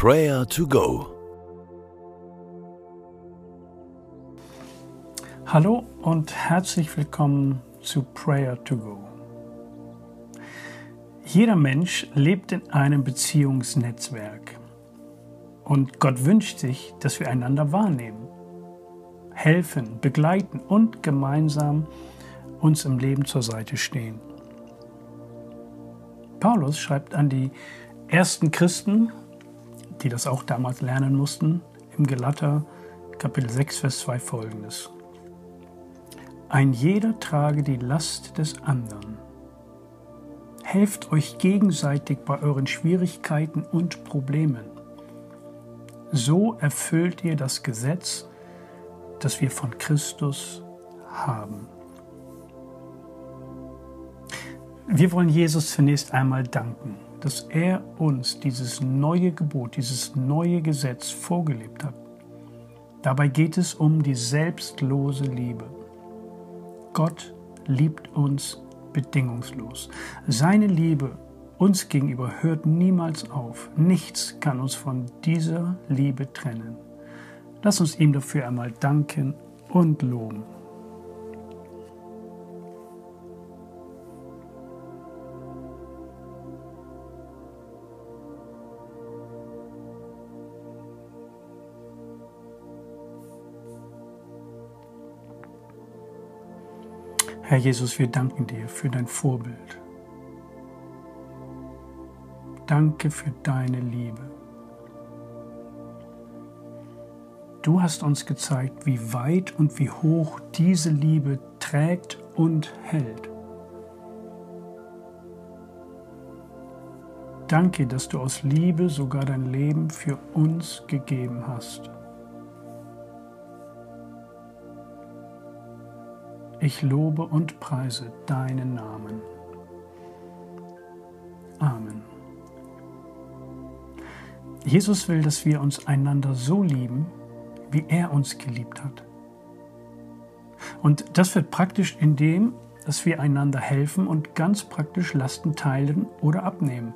Prayer to Go. Hallo und herzlich willkommen zu Prayer to Go. Jeder Mensch lebt in einem Beziehungsnetzwerk und Gott wünscht sich, dass wir einander wahrnehmen, helfen, begleiten und gemeinsam uns im Leben zur Seite stehen. Paulus schreibt an die ersten Christen, die das auch damals lernen mussten, im Galater Kapitel 6, Vers 2 folgendes. Ein jeder trage die Last des anderen. Helft euch gegenseitig bei euren Schwierigkeiten und Problemen. So erfüllt ihr das Gesetz, das wir von Christus haben. Wir wollen Jesus zunächst einmal danken, dass er uns dieses neue Gebot, dieses neue Gesetz vorgelebt hat. Dabei geht es um die selbstlose Liebe. Gott liebt uns bedingungslos. Seine Liebe uns gegenüber hört niemals auf. Nichts kann uns von dieser Liebe trennen. Lass uns ihm dafür einmal danken und loben. Herr Jesus, wir danken dir für dein Vorbild. Danke für deine Liebe. Du hast uns gezeigt, wie weit und wie hoch diese Liebe trägt und hält. Danke, dass du aus Liebe sogar dein Leben für uns gegeben hast. Ich lobe und preise deinen Namen. Amen. Jesus will, dass wir uns einander so lieben, wie er uns geliebt hat. Und das wird praktisch indem, dass wir einander helfen und ganz praktisch Lasten teilen oder abnehmen.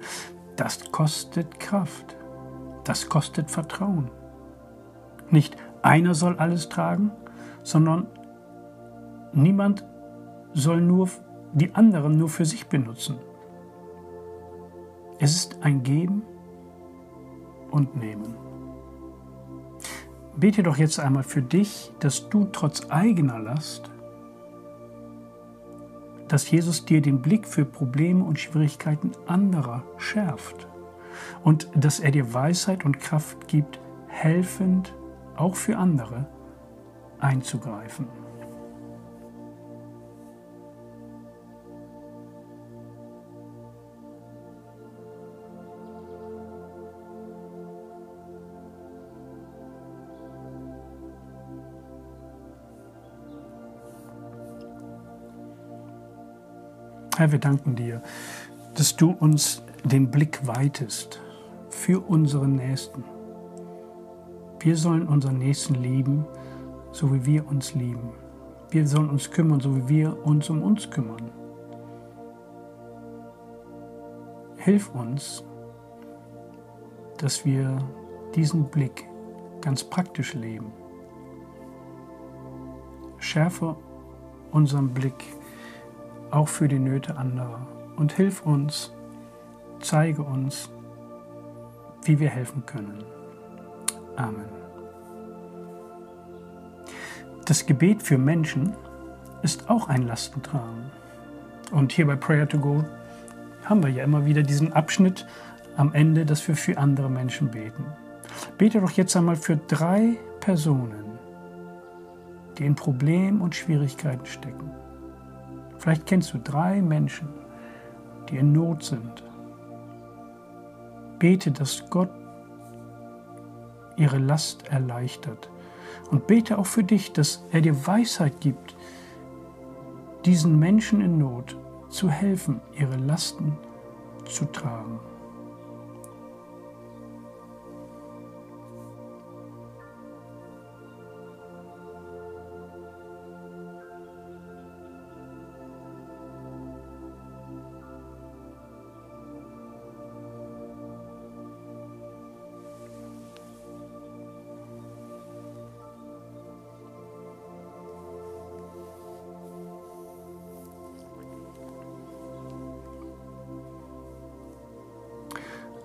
Das kostet Kraft. Das kostet Vertrauen. Nicht einer soll alles tragen, sondern Niemand soll nur die anderen nur für sich benutzen. Es ist ein Geben und Nehmen. Bete doch jetzt einmal für dich, dass du trotz eigener Last, dass Jesus dir den Blick für Probleme und Schwierigkeiten anderer schärft und dass er dir Weisheit und Kraft gibt, helfend auch für andere einzugreifen. Herr, wir danken dir, dass du uns den Blick weitest für unseren Nächsten. Wir sollen unseren Nächsten lieben, so wie wir uns lieben. Wir sollen uns kümmern, so wie wir uns um uns kümmern. Hilf uns, dass wir diesen Blick ganz praktisch leben. Schärfe unseren Blick auch für die Nöte anderer. Und hilf uns, zeige uns, wie wir helfen können. Amen. Das Gebet für Menschen ist auch ein Lastentragen. Und hier bei Prayer to Go haben wir ja immer wieder diesen Abschnitt am Ende, dass wir für andere Menschen beten. Bete doch jetzt einmal für drei Personen, die in Problemen und Schwierigkeiten stecken. Vielleicht kennst du drei Menschen, die in Not sind. Bete, dass Gott ihre Last erleichtert. Und bete auch für dich, dass er dir Weisheit gibt, diesen Menschen in Not zu helfen, ihre Lasten zu tragen.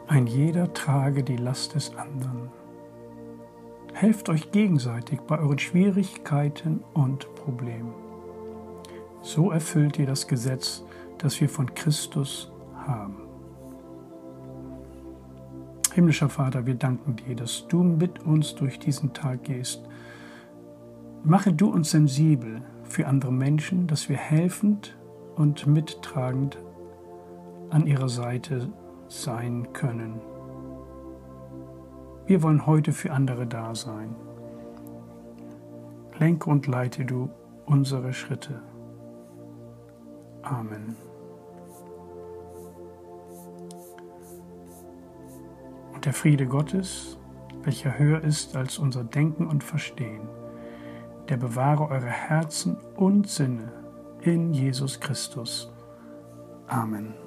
Ein jeder trage die Last des anderen. Helft euch gegenseitig bei euren Schwierigkeiten und Problemen. So erfüllt ihr das Gesetz, das wir von Christus haben. Himmlischer Vater, wir danken dir, dass du mit uns durch diesen Tag gehst. Mache du uns sensibel für andere Menschen, dass wir helfend und mittragend an ihrer Seite sein können. Wir wollen heute für andere da sein. Lenke und leite du unsere Schritte. Amen. Und der Friede Gottes, welcher höher ist als unser Denken und Verstehen, der bewahre eure Herzen und Sinne in Jesus Christus. Amen.